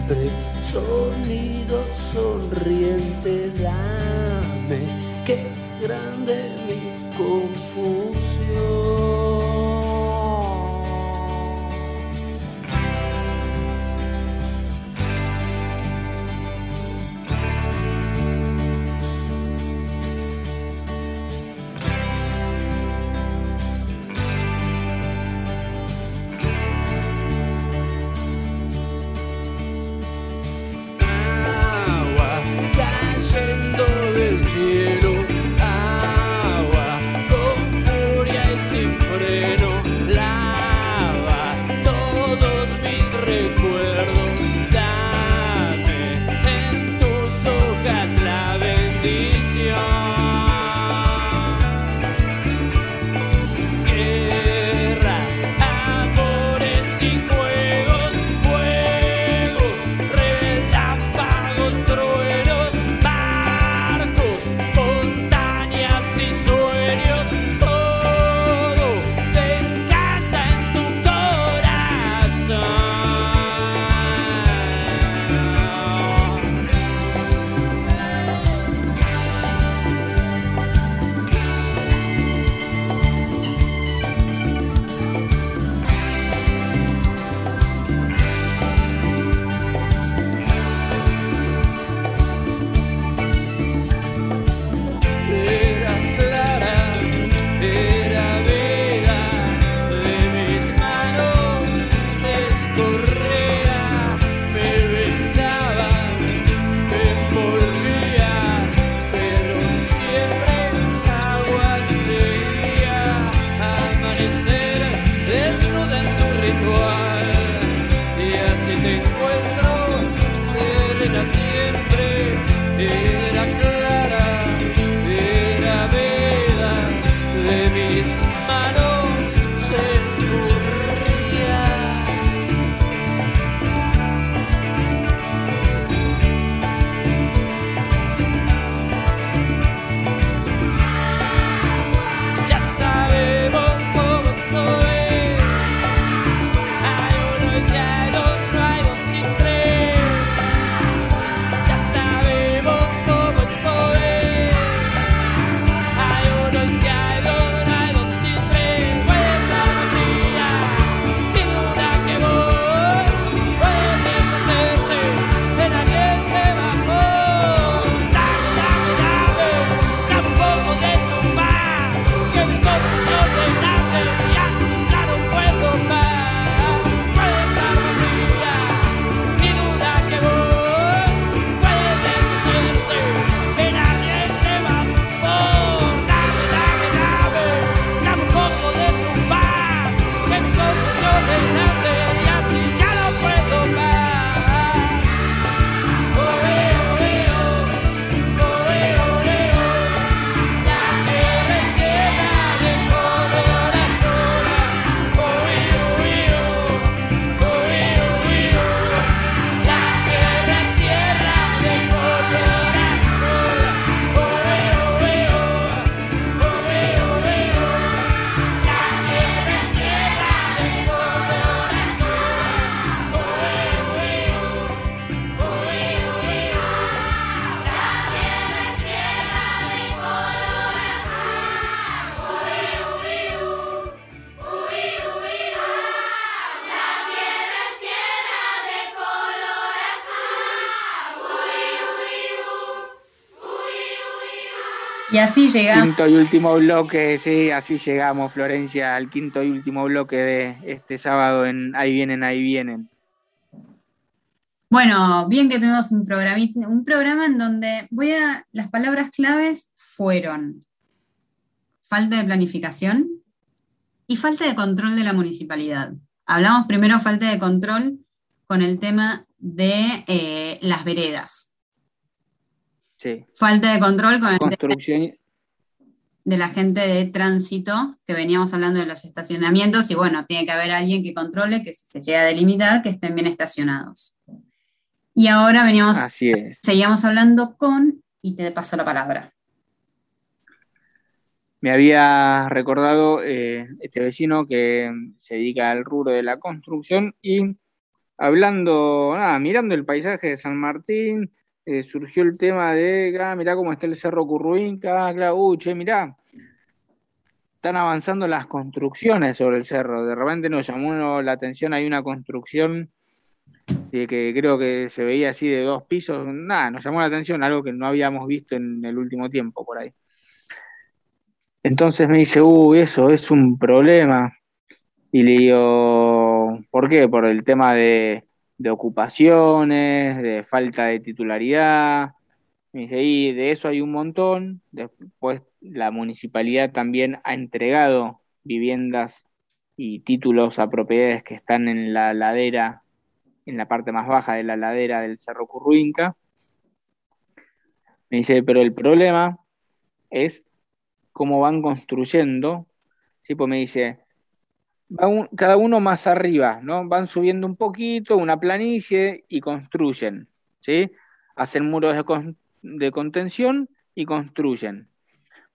Sonido sonriente, dame que es grande mi confusión. Así llegamos. Quinto y último bloque, sí, así llegamos, Florencia, al quinto y último bloque de este sábado en Ahí vienen, ahí vienen. Bueno, bien que tuvimos un programa en donde voy a. Las palabras claves fueron falta de planificación y falta de control de la municipalidad. Hablamos primero falta de control con el tema de eh, las veredas. Sí. Falta de control con el Construcción, de la gente de tránsito, que veníamos hablando de los estacionamientos, y bueno, tiene que haber alguien que controle que si se llega a delimitar, que estén bien estacionados. Y ahora veníamos, así es. seguíamos hablando con, y te paso la palabra. Me había recordado eh, este vecino que se dedica al rubro de la construcción y hablando, nada, mirando el paisaje de San Martín, eh, surgió el tema de, ah, mirá cómo está el Cerro Curruinca, ah, claro, uh, che, mirá, están avanzando las construcciones sobre el cerro. De repente nos llamó la atención, hay una construcción eh, que creo que se veía así de dos pisos, nada, nos llamó la atención, algo que no habíamos visto en el último tiempo por ahí. Entonces me dice, uy, eso es un problema. Y le digo, ¿por qué? Por el tema de, de ocupaciones, de falta de titularidad. Me dice, y de eso hay un montón. Después la municipalidad también ha entregado viviendas y títulos a propiedades que están en la ladera, en la parte más baja de la ladera del Cerro Curruinca. Me dice, pero el problema es cómo van construyendo. Sí, pues me dice, va un- cada uno más arriba, ¿no? Van subiendo un poquito, una planicie y construyen, ¿sí? Hacen muros de, con- de contención y construyen.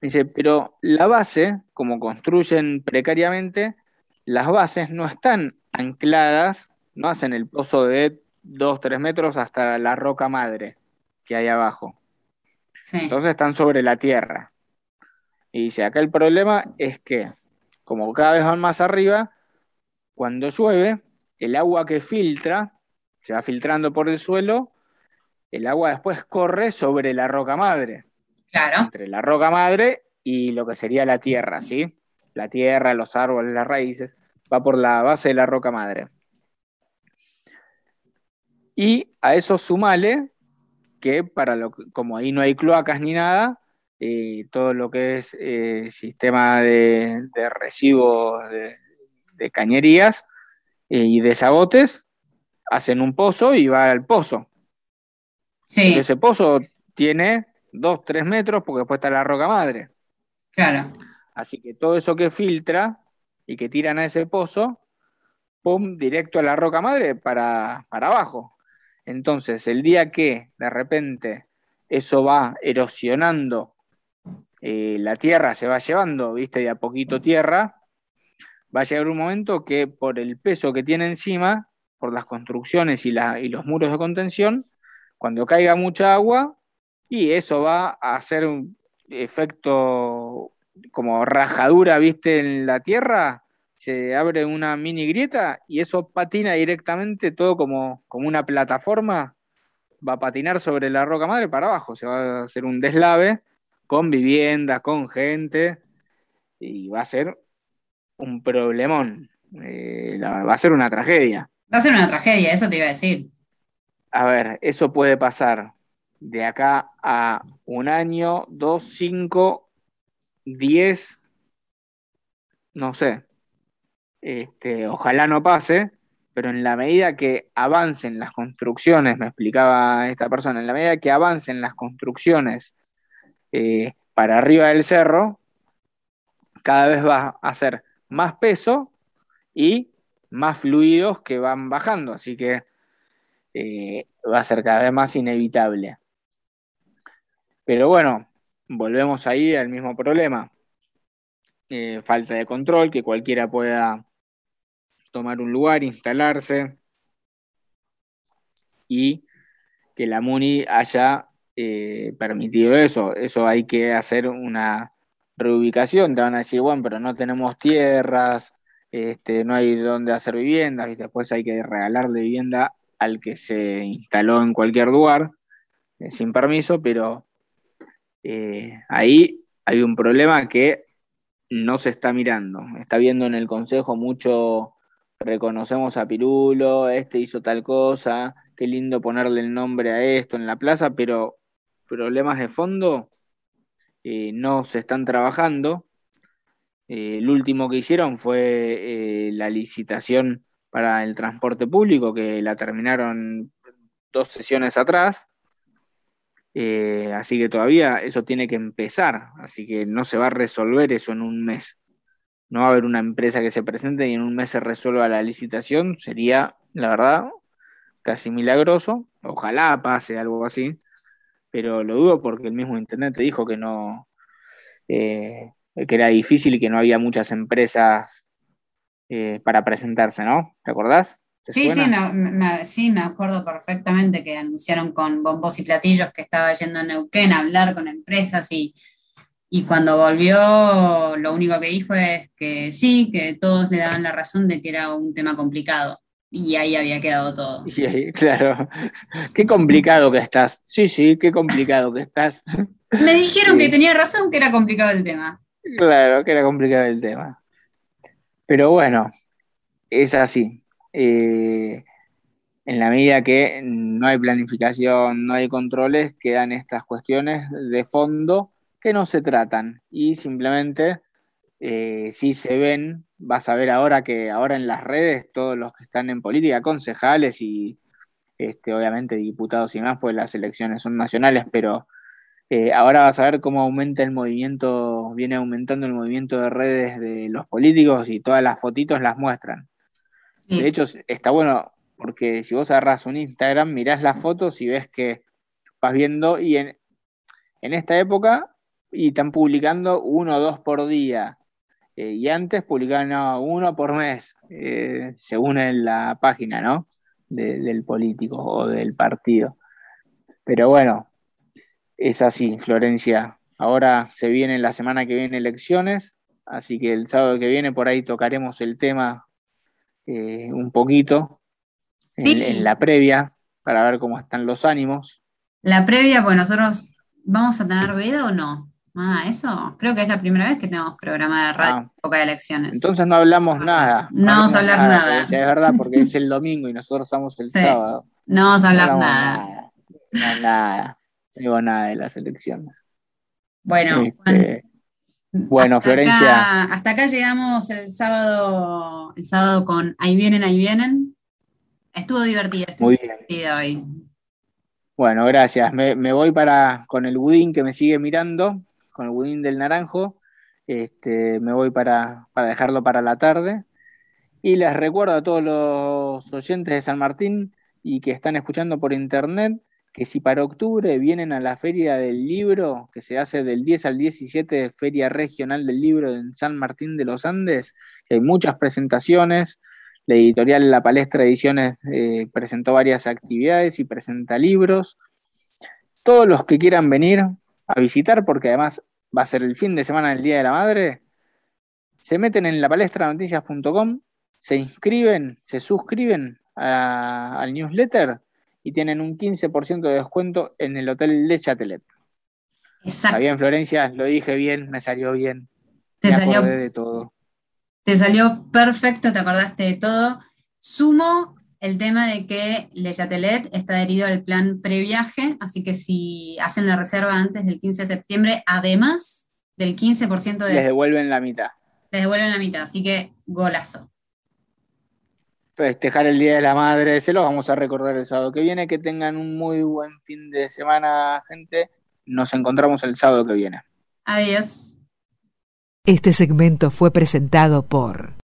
Dice, pero la base, como construyen precariamente, las bases no están ancladas, no hacen el pozo de 2, 3 metros hasta la roca madre que hay abajo. Entonces están sobre la tierra. Y dice, acá el problema es que, como cada vez van más arriba, cuando llueve, el agua que filtra, se va filtrando por el suelo, el agua después corre sobre la roca madre. Claro. Entre la roca madre y lo que sería la tierra, ¿sí? La tierra, los árboles, las raíces, va por la base de la roca madre. Y a eso sumale que para lo como ahí no hay cloacas ni nada, eh, todo lo que es eh, sistema de, de residuos de, de cañerías eh, y desagotes, hacen un pozo y va al pozo. Sí. Ese pozo tiene 2, 3 metros porque después está la roca madre. Claro. Así que todo eso que filtra y que tiran a ese pozo, pum, directo a la roca madre para, para abajo. Entonces, el día que de repente eso va erosionando, eh, la tierra se va llevando, viste, de a poquito tierra, va a llegar un momento que por el peso que tiene encima, por las construcciones y, la- y los muros de contención, cuando caiga mucha agua, y eso va a hacer un efecto como rajadura, viste, en la tierra, se abre una mini grieta y eso patina directamente todo como, como una plataforma, va a patinar sobre la roca madre para abajo, se va a hacer un deslave con viviendas, con gente, y va a ser un problemón, Eh, la- va a ser una tragedia. Va a ser una tragedia, eso te iba a decir. A ver, eso puede pasar de acá a un año, dos, cinco, diez, no sé. Este, ojalá no pase, pero en la medida que avancen las construcciones, me explicaba esta persona, en la medida que avancen las construcciones eh, para arriba del cerro, cada vez va a ser más peso y más fluidos que van bajando, así que eh, va a ser cada vez más inevitable. Pero bueno, volvemos ahí al mismo problema. Eh, falta de control, que cualquiera pueda tomar un lugar, instalarse y que la MUNI haya eh, permitido eso. Eso hay que hacer una reubicación. Te van a decir, bueno, pero no tenemos tierras, este, no hay dónde hacer viviendas, y después hay que regalarle vivienda al que se instaló en cualquier lugar eh, sin permiso, pero eh, ahí hay un problema que no se está mirando. Está viendo en el consejo mucho, reconocemos a Pirulo, este hizo tal cosa, qué lindo ponerle el nombre a esto en la plaza, pero problemas de fondo eh, no se están trabajando. Eh, el último que hicieron fue eh, la licitación para el transporte público, que la terminaron dos sesiones atrás. Así que todavía eso tiene que empezar, así que no se va a resolver eso en un mes. No va a haber una empresa que se presente y en un mes se resuelva la licitación, sería, la verdad, casi milagroso. Ojalá pase algo así, pero lo dudo porque el mismo Internet te dijo que no, eh, que era difícil y que no había muchas empresas eh, para presentarse, ¿no? ¿Te acordás? ¿Te Sí, sí me- sí, me acuerdo perfectamente que anunciaron con bombos y platillos que estaba yendo a Neuquén a hablar con empresas y, y cuando volvió lo único que dijo es que sí, que todos le daban la razón de que era un tema complicado y ahí había quedado todo. [LAUGHS] Y ahí, claro, qué complicado que estás. Sí, sí, qué complicado que estás. Me dijeron Sí. que tenía razón, que era complicado el tema. Claro, que era complicado el tema. Pero bueno, es así. Eh, en la medida que no hay planificación, no hay controles, quedan estas cuestiones de fondo que no se tratan y simplemente eh, si se ven, vas a ver ahora que ahora en las redes todos los que están en política, concejales y este, obviamente diputados y más, pues las elecciones son nacionales, pero eh, ahora vas a ver cómo aumenta el movimiento, viene aumentando el movimiento de redes de los políticos y todas las fotitos las muestran. De hecho, está bueno porque si vos agarrás un Instagram, mirás las fotos y ves que vas viendo y en, en esta época y están publicando uno o dos por día. Eh, y antes publicaban no, uno por mes, eh, según en la página, ¿no? De- del político o del partido. Pero bueno, es así, Florencia. Ahora se viene la semana que viene elecciones, así que el sábado que viene por ahí tocaremos el tema eh, un poquito en, Sí. en la previa para ver cómo están los ánimos. La previa, pues nosotros vamos a tener veda o no. Ah, eso creo que es la primera vez que tenemos programa de radio Ah. en época de elecciones. Entonces no hablamos nada. No vamos a hablar nada. Florencia, Es verdad, porque es el domingo y nosotros estamos el Sí. sábado. No vamos a hablar hablamos nada. No, nada. No digo nada de las elecciones. Bueno, Este, bueno, hasta Florencia. acá, hasta acá llegamos el sábado, el sábado con Ahí vienen, ahí vienen. Estuvo divertido, estuvo Muy bien. divertido hoy. Bueno, gracias. Me, me voy para con el budín que me sigue mirando, con el budín del naranjo. Este, me voy para, para dejarlo para la tarde. Y les recuerdo a todos los oyentes de San Martín y que están escuchando por internet que si para octubre vienen a la Feria del Libro, que se hace del 10 al 17, Feria Regional del Libro en San Martín de los Andes, hay muchas presentaciones. La editorial La Palestra Ediciones eh, presentó varias actividades y presenta libros. Todos los que quieran venir a visitar, porque además va a ser el fin de semana del Día de la Madre, se meten en lapalestranoticias.com, se inscriben, se suscriben a- al newsletter y tienen un 15% de descuento en el hotel Le Chatelet. Exacto. Está bien, Florencia, lo dije bien, me salió bien. Te me salió- de todo. Te salió perfecto, te acordaste de todo. Sumo el tema de que Le Chatelet está adherido al plan previaje, así que si hacen la reserva antes del 15 de septiembre, además del 15% de Les devuelven la mitad. les devuelven la mitad, así que golazo. Festejar el Día de la Madre, se los vamos a recordar el sábado que viene. Que tengan un muy buen fin de semana, gente. Nos encontramos el sábado que viene. Adiós. Este segmento fue presentado por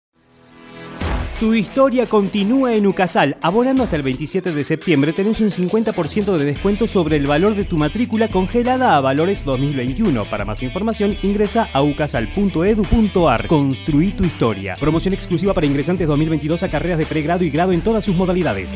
Tu historia continúa en Ucasal. Abonando hasta el 27 de septiembre tenés un 50% de descuento sobre el valor de tu matrícula congelada a valores 2021. Para más información ingresa a ucasal.edu.ar. Construí tu historia. Promoción exclusiva para ingresantes 2022 a carreras de pregrado y grado en todas sus modalidades.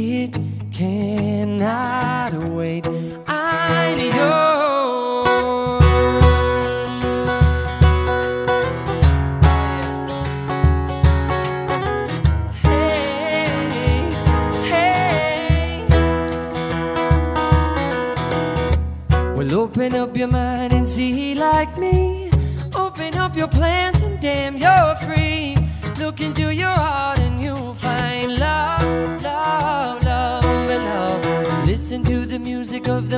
It cannot wait. Hey. Well, open up your mind and see like me. Open up your plans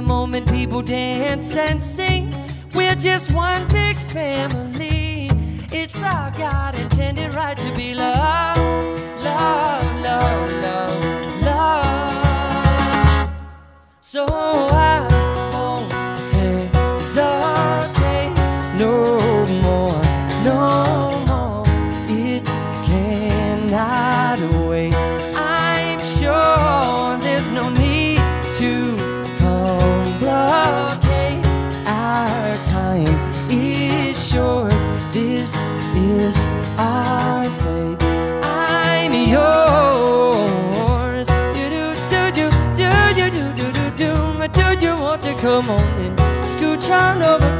the moment, people dance and sing. We're just one big family. It's our God intended right to be loved, love, love, love, love. So I come scooch on over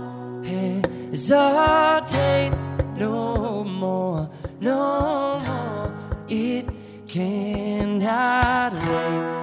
hesitate no more, no more. It cannot wait.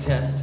Test.